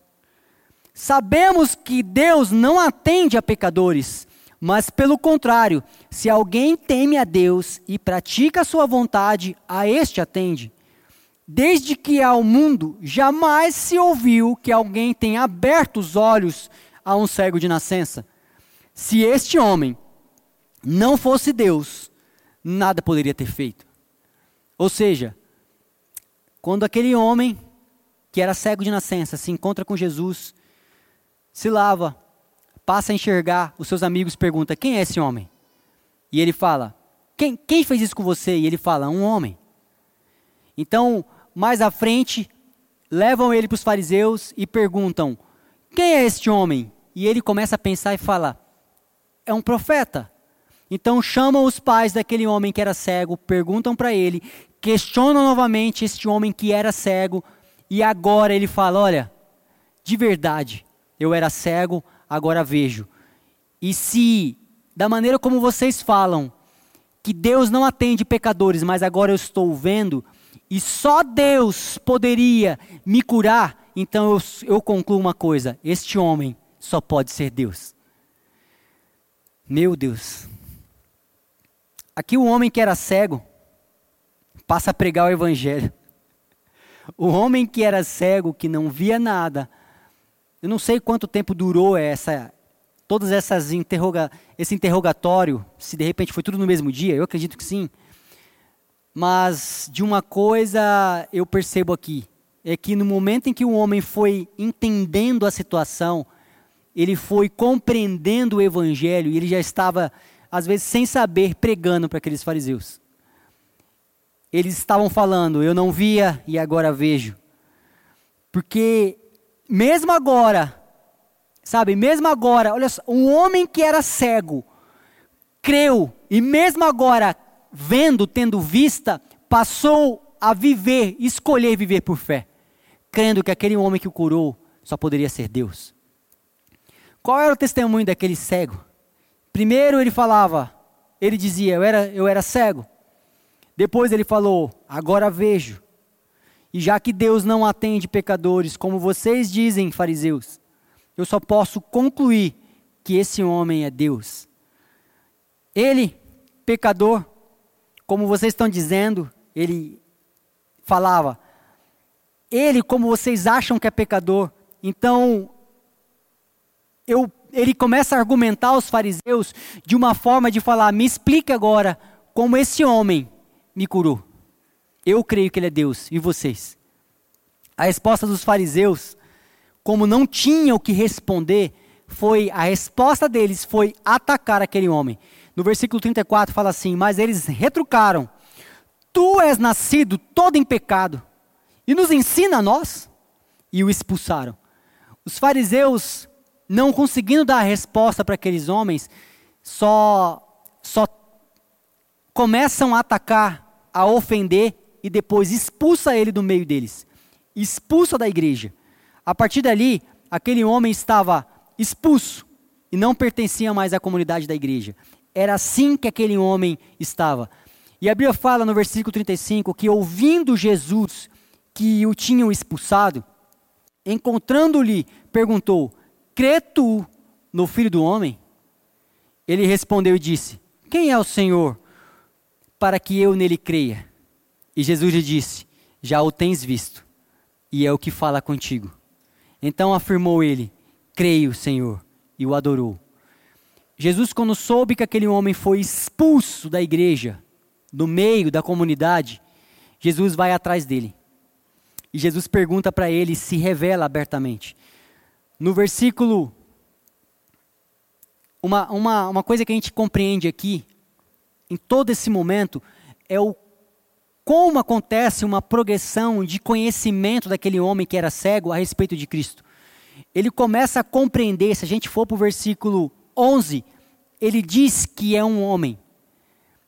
Sabemos que Deus não atende a pecadores, mas pelo contrário, se alguém teme a Deus e pratica a sua vontade, a este atende. Desde que há o mundo, jamais se ouviu que alguém tenha aberto os olhos a um cego de nascença. Se este homem não fosse Deus, nada poderia ter feito. Ou seja, quando aquele homem que era cego de nascença se encontra com Jesus, se lava, passa a enxergar, os seus amigos perguntam: Quem é esse homem? E ele fala: Quem, quem fez isso com você? E ele fala: Um homem. Então, mais à frente, levam ele para os fariseus e perguntam: Quem é este homem? E ele começa a pensar e fala: É um profeta. Então chamam os pais daquele homem que era cego, perguntam para ele, questionam novamente este homem que era cego, e agora ele fala: Olha, de verdade, eu era cego, agora vejo. E se, da maneira como vocês falam, que Deus não atende pecadores, mas agora eu estou vendo, e só Deus poderia me curar, então eu, eu concluo uma coisa: este homem só pode ser Deus. Meu Deus. Aqui o homem que era cego passa a pregar o evangelho. O homem que era cego, que não via nada, eu não sei quanto tempo durou essa, todas essas interroga, esse interrogatório, se de repente foi tudo no mesmo dia, eu acredito que sim. Mas de uma coisa eu percebo aqui, é que no momento em que o homem foi entendendo a situação, ele foi compreendendo o evangelho e ele já estava, às vezes, sem saber, pregando para aqueles fariseus. Eles estavam falando, eu não via e agora vejo. Porque, mesmo agora, sabe, mesmo agora, olha só, um homem que era cego, creu, e mesmo agora vendo, tendo vista, passou a viver, escolher viver por fé, crendo que aquele homem que o curou só poderia ser Deus. Qual era o testemunho daquele cego? Primeiro ele falava, ele dizia, eu era, eu era cego. Depois ele falou, agora vejo. E já que Deus não atende pecadores, como vocês dizem, fariseus, eu só posso concluir que esse homem é Deus. Ele, pecador, como vocês estão dizendo, ele falava, ele, como vocês acham que é pecador, então eu, ele começa a argumentar aos fariseus de uma forma de falar: me explique agora como esse homem me curou. Eu creio que ele é Deus, e vocês? A resposta dos fariseus, como não tinham o que responder, foi a resposta deles foi atacar aquele homem. No versículo 34 fala assim: Mas eles retrucaram: Tu és nascido todo em pecado, e nos ensina a nós? E o expulsaram. Os fariseus, não conseguindo dar a resposta para aqueles homens, só, só começam a atacar, a ofender e depois expulsa ele do meio deles. Expulsa da igreja. A partir dali, aquele homem estava expulso e não pertencia mais à comunidade da igreja. Era assim que aquele homem estava. E a Bíblia fala no versículo 35 que, ouvindo Jesus que o tinham expulsado, encontrando-lhe, perguntou: Crê tu no filho do homem? Ele respondeu e disse: Quem é o Senhor para que eu nele creia? E Jesus lhe disse: Já o tens visto, e é o que fala contigo. Então afirmou ele: Creio, Senhor, e o adorou. Jesus, quando soube que aquele homem foi expulso da igreja, do meio da comunidade, Jesus vai atrás dele. E Jesus pergunta para ele se revela abertamente. No versículo. Uma, uma, uma coisa que a gente compreende aqui, em todo esse momento, é o como acontece uma progressão de conhecimento daquele homem que era cego a respeito de Cristo. Ele começa a compreender, se a gente for para o versículo 11, ele diz que é um homem.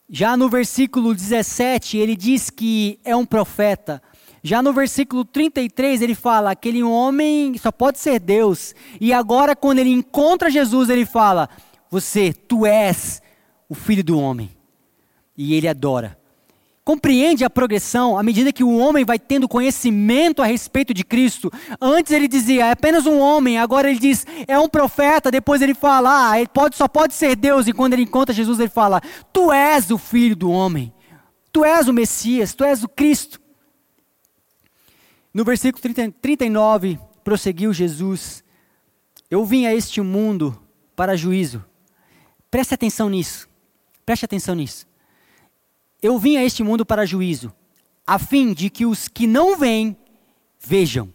Já no versículo 17, ele diz que é um profeta. Já no versículo 33, ele fala: aquele homem só pode ser Deus. E agora, quando ele encontra Jesus, ele fala: Você, tu és o filho do homem. E ele adora compreende a progressão à medida que o homem vai tendo conhecimento a respeito de Cristo. Antes ele dizia, é apenas um homem, agora ele diz, é um profeta, depois ele fala, ah, ele pode, só pode ser Deus, e quando ele encontra Jesus, ele fala, tu és o filho do homem, tu és o Messias, tu és o Cristo. No versículo 30, 39, prosseguiu Jesus: Eu vim a este mundo para juízo. Preste atenção nisso. Preste atenção nisso. Eu vim a este mundo para juízo, a fim de que os que não vêm vejam,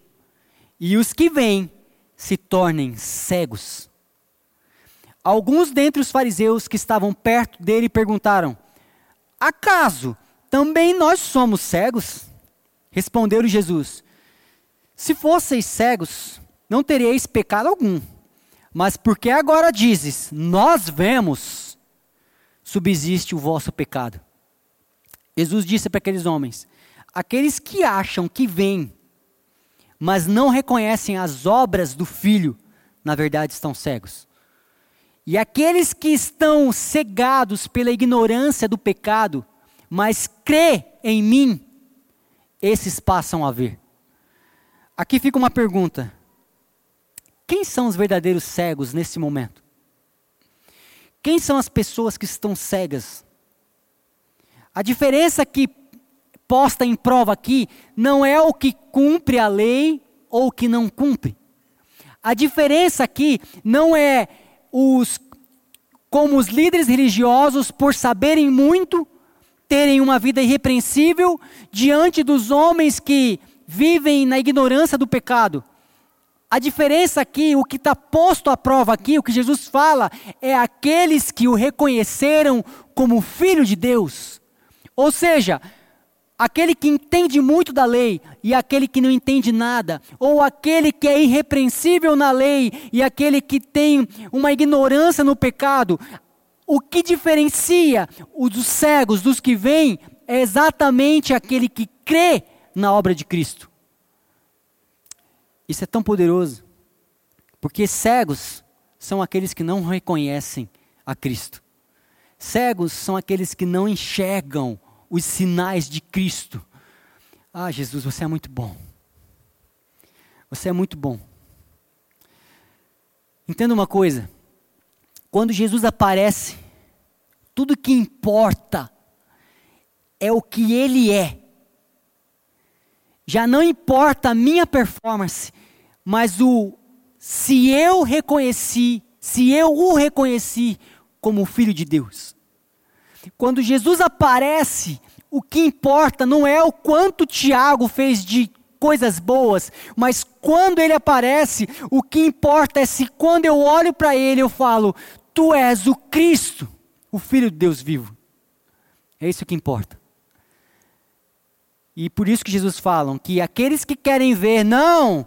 e os que vêm se tornem cegos. Alguns dentre os fariseus que estavam perto dele perguntaram: Acaso também nós somos cegos? Respondeu Jesus: Se fosseis cegos, não teríeis pecado algum. Mas porque agora dizes, nós vemos, subsiste o vosso pecado. Jesus disse para aqueles homens: aqueles que acham que vêm, mas não reconhecem as obras do Filho, na verdade estão cegos. E aqueles que estão cegados pela ignorância do pecado, mas crê em mim, esses passam a ver. Aqui fica uma pergunta: quem são os verdadeiros cegos nesse momento? Quem são as pessoas que estão cegas? A diferença que posta em prova aqui não é o que cumpre a lei ou o que não cumpre. A diferença aqui não é os como os líderes religiosos por saberem muito, terem uma vida irrepreensível diante dos homens que vivem na ignorância do pecado. A diferença aqui, o que está posto à prova aqui, o que Jesus fala, é aqueles que o reconheceram como filho de Deus. Ou seja, aquele que entende muito da lei e aquele que não entende nada, ou aquele que é irrepreensível na lei e aquele que tem uma ignorância no pecado, o que diferencia os cegos dos que vêm é exatamente aquele que crê na obra de Cristo. Isso é tão poderoso, porque cegos são aqueles que não reconhecem a Cristo. Cegos são aqueles que não enxergam os sinais de Cristo. Ah, Jesus, você é muito bom. Você é muito bom. Entenda uma coisa: quando Jesus aparece, tudo que importa é o que Ele é. Já não importa a minha performance, mas o se eu reconheci, se eu o reconheci como filho de Deus. Quando Jesus aparece, o que importa não é o quanto Tiago fez de coisas boas, mas quando ele aparece, o que importa é se quando eu olho para ele eu falo: Tu és o Cristo, o Filho de Deus vivo. É isso que importa. E por isso que Jesus fala que aqueles que querem ver, não,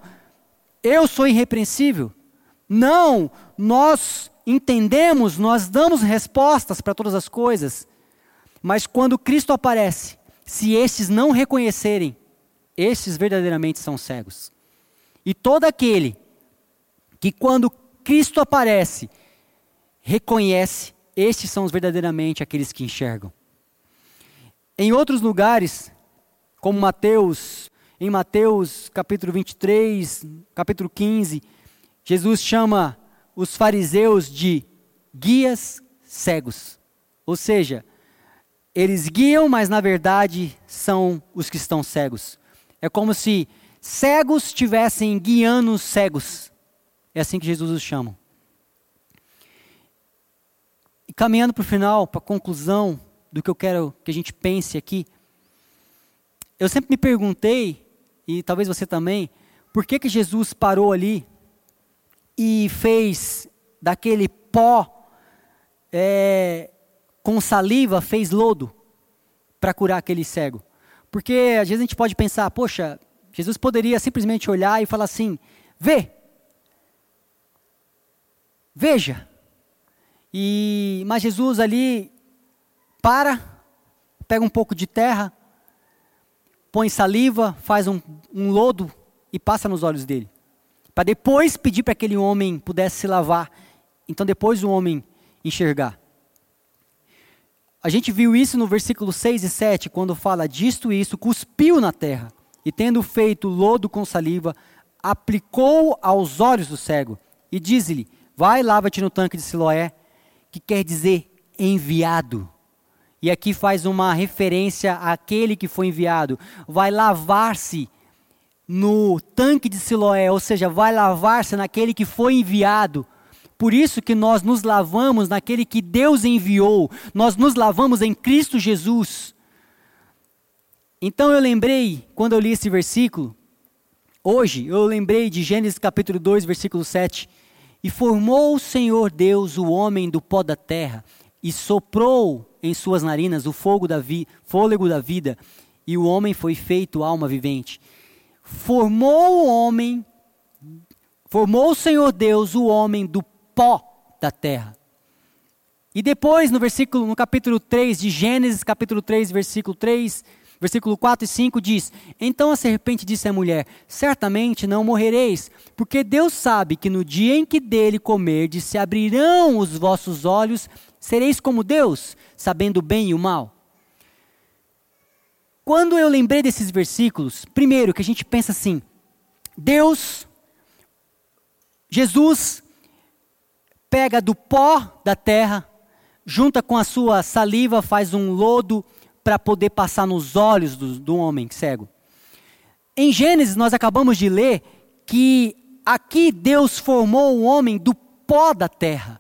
eu sou irrepreensível. Não, nós entendemos, nós damos respostas para todas as coisas. Mas quando Cristo aparece, se estes não reconhecerem, estes verdadeiramente são cegos. E todo aquele que quando Cristo aparece, reconhece, estes são verdadeiramente aqueles que enxergam. Em outros lugares, como Mateus, em Mateus capítulo 23, capítulo 15, Jesus chama os fariseus de guias cegos. Ou seja, eles guiam, mas na verdade são os que estão cegos. É como se cegos estivessem guiando cegos. É assim que Jesus os chama. E caminhando para o final, para a conclusão do que eu quero que a gente pense aqui, eu sempre me perguntei, e talvez você também, por que, que Jesus parou ali e fez daquele pó é, com saliva, fez lodo para curar aquele cego. Porque às vezes a gente pode pensar, poxa, Jesus poderia simplesmente olhar e falar assim: vê, veja. E, mas Jesus ali para, pega um pouco de terra, põe saliva, faz um, um lodo e passa nos olhos dele para depois pedir para aquele homem pudesse se lavar. Então depois o homem enxergar. A gente viu isso no versículo 6 e 7, quando fala disto isso, cuspiu na terra, e tendo feito lodo com saliva, aplicou aos olhos do cego, e diz-lhe, vai lava-te no tanque de Siloé, que quer dizer enviado. E aqui faz uma referência àquele que foi enviado. Vai lavar-se no tanque de Siloé, ou seja, vai lavar-se naquele que foi enviado. Por isso que nós nos lavamos naquele que Deus enviou. Nós nos lavamos em Cristo Jesus. Então eu lembrei, quando eu li esse versículo, hoje eu lembrei de Gênesis capítulo 2, versículo 7. E formou o Senhor Deus o homem do pó da terra, e soprou em suas narinas o fogo da vi, fôlego da vida, e o homem foi feito alma vivente. Formou o homem, formou o Senhor Deus o homem do pó da terra. E depois, no versículo, no capítulo 3 de Gênesis, capítulo 3, versículo 3, versículo 4 e 5 diz: Então a serpente disse à mulher: Certamente não morrereis, porque Deus sabe que no dia em que dele comerdes, se abrirão os vossos olhos, sereis como Deus, sabendo o bem e o mal. Quando eu lembrei desses versículos, primeiro que a gente pensa assim: Deus, Jesus, pega do pó da terra, junta com a sua saliva, faz um lodo para poder passar nos olhos do, do homem cego. Em Gênesis, nós acabamos de ler que aqui Deus formou o homem do pó da terra.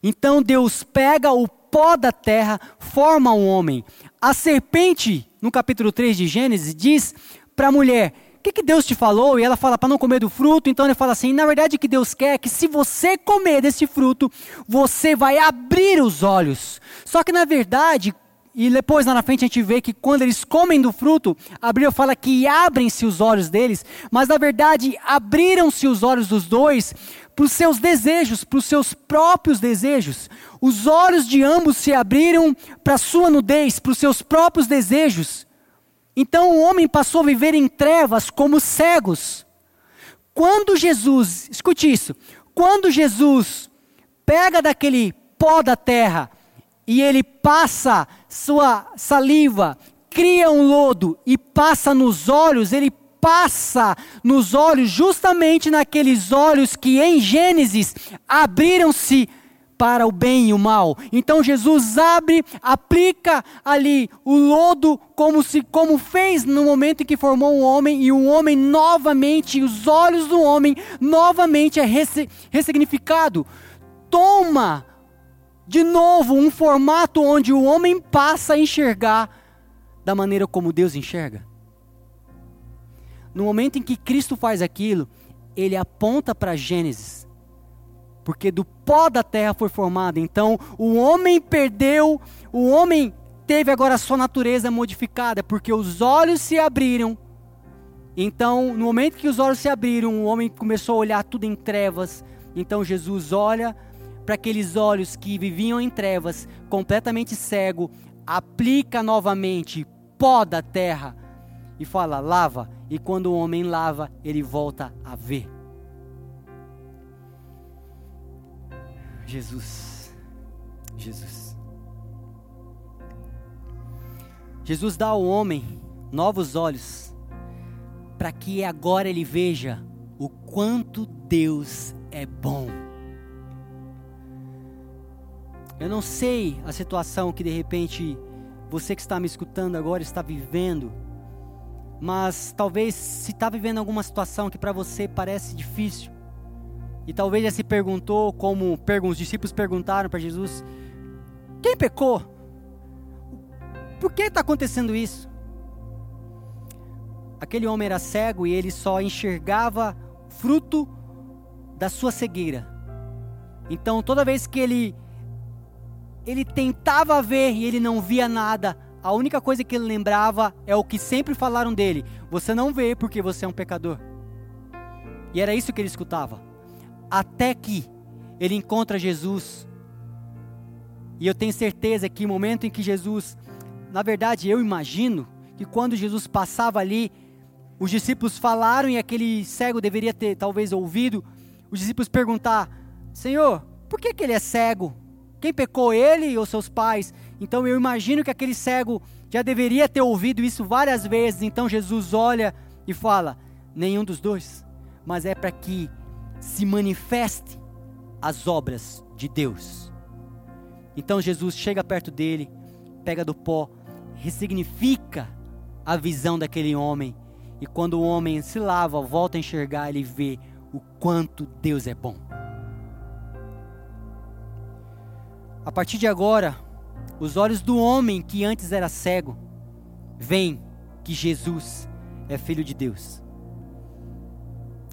Então Deus pega o pó da terra, forma um homem. A serpente, no capítulo 3 de Gênesis, diz para a mulher: O que, que Deus te falou? E ela fala para não comer do fruto. Então ele fala assim: Na verdade, o que Deus quer é que se você comer desse fruto, você vai abrir os olhos. Só que na verdade, e depois lá na frente a gente vê que quando eles comem do fruto, Abril fala que abrem-se os olhos deles, mas na verdade abriram-se os olhos dos dois para os seus desejos, para os seus próprios desejos. Os olhos de ambos se abriram para a sua nudez, para os seus próprios desejos. Então o homem passou a viver em trevas como cegos. Quando Jesus, escute isso, quando Jesus pega daquele pó da terra e ele passa sua saliva, cria um lodo e passa nos olhos, ele passa nos olhos, justamente naqueles olhos que em Gênesis abriram-se para o bem e o mal. Então Jesus abre, aplica ali o lodo como se como fez no momento em que formou o homem e o homem novamente, os olhos do homem novamente é ressignificado. Toma de novo um formato onde o homem passa a enxergar da maneira como Deus enxerga. No momento em que Cristo faz aquilo, ele aponta para Gênesis. Porque do pó da terra foi formado. Então, o homem perdeu, o homem teve agora a sua natureza modificada, porque os olhos se abriram. Então, no momento que os olhos se abriram, o homem começou a olhar tudo em trevas. Então, Jesus olha para aqueles olhos que viviam em trevas, completamente cego, aplica novamente pó da terra e fala: lava. E quando o homem lava, ele volta a ver. Jesus, Jesus. Jesus dá ao homem novos olhos, para que agora ele veja o quanto Deus é bom. Eu não sei a situação que de repente você que está me escutando agora está vivendo, mas talvez se está vivendo alguma situação que para você parece difícil, e talvez já se perguntou, como os discípulos perguntaram para Jesus: quem pecou? Por que está acontecendo isso? Aquele homem era cego e ele só enxergava fruto da sua cegueira. Então, toda vez que ele ele tentava ver e ele não via nada. A única coisa que ele lembrava é o que sempre falaram dele: você não vê porque você é um pecador. E era isso que ele escutava. Até que ele encontra Jesus. E eu tenho certeza que no momento em que Jesus, na verdade, eu imagino que quando Jesus passava ali, os discípulos falaram e aquele cego deveria ter talvez ouvido os discípulos perguntar: Senhor, por que, que ele é cego? Quem pecou, ele ou seus pais? Então eu imagino que aquele cego já deveria ter ouvido isso várias vezes. Então Jesus olha e fala: nenhum dos dois, mas é para que se manifeste as obras de Deus. Então Jesus chega perto dele, pega do pó, ressignifica a visão daquele homem E quando o homem se lava, volta a enxergar, ele vê o quanto Deus é bom. A partir de agora, os olhos do homem que antes era cego veem que Jesus é filho de Deus.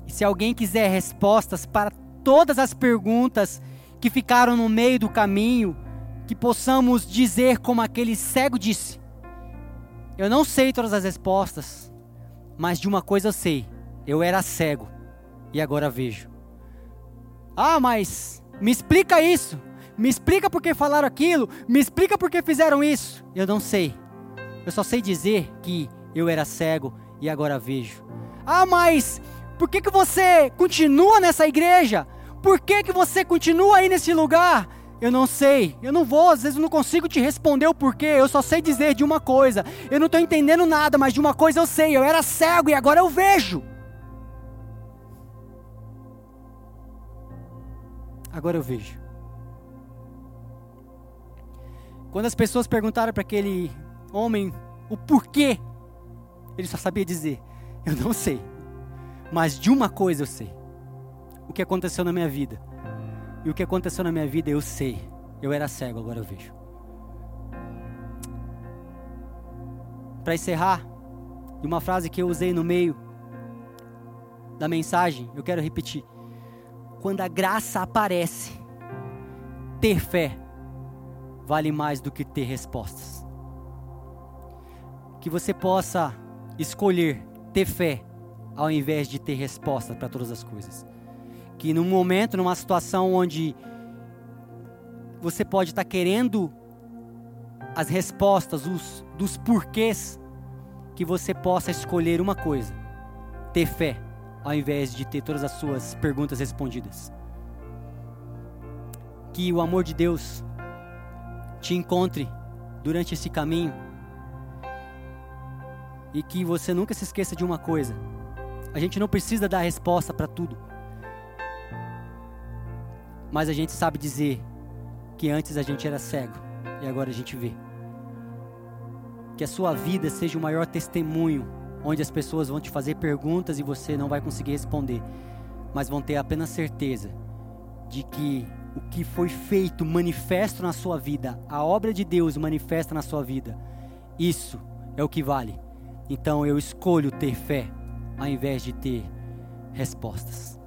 E se alguém quiser respostas para todas as perguntas que ficaram no meio do caminho, que possamos dizer como aquele cego disse: Eu não sei todas as respostas, mas de uma coisa eu sei: eu era cego e agora vejo. Ah, mas me explica isso. Me explica por que falaram aquilo. Me explica por que fizeram isso. Eu não sei. Eu só sei dizer que eu era cego e agora vejo. Ah, mas por que, que você continua nessa igreja? Por que, que você continua aí nesse lugar? Eu não sei, eu não vou, às vezes eu não consigo te responder o porquê, eu só sei dizer de uma coisa. Eu não estou entendendo nada, mas de uma coisa eu sei, eu era cego e agora eu vejo. Agora eu vejo. Quando as pessoas perguntaram para aquele homem o porquê, ele só sabia dizer: Eu não sei, mas de uma coisa eu sei o que aconteceu na minha vida. E o que aconteceu na minha vida eu sei. Eu era cego, agora eu vejo. Para encerrar, uma frase que eu usei no meio da mensagem, eu quero repetir. Quando a graça aparece, ter fé vale mais do que ter respostas. Que você possa escolher ter fé ao invés de ter respostas para todas as coisas que num momento, numa situação onde você pode estar tá querendo as respostas os, dos porquês, que você possa escolher uma coisa: ter fé, ao invés de ter todas as suas perguntas respondidas. Que o amor de Deus te encontre durante esse caminho. E que você nunca se esqueça de uma coisa: a gente não precisa dar resposta para tudo. Mas a gente sabe dizer que antes a gente era cego e agora a gente vê. Que a sua vida seja o maior testemunho, onde as pessoas vão te fazer perguntas e você não vai conseguir responder, mas vão ter apenas certeza de que o que foi feito manifesto na sua vida, a obra de Deus manifesta na sua vida, isso é o que vale. Então eu escolho ter fé ao invés de ter respostas.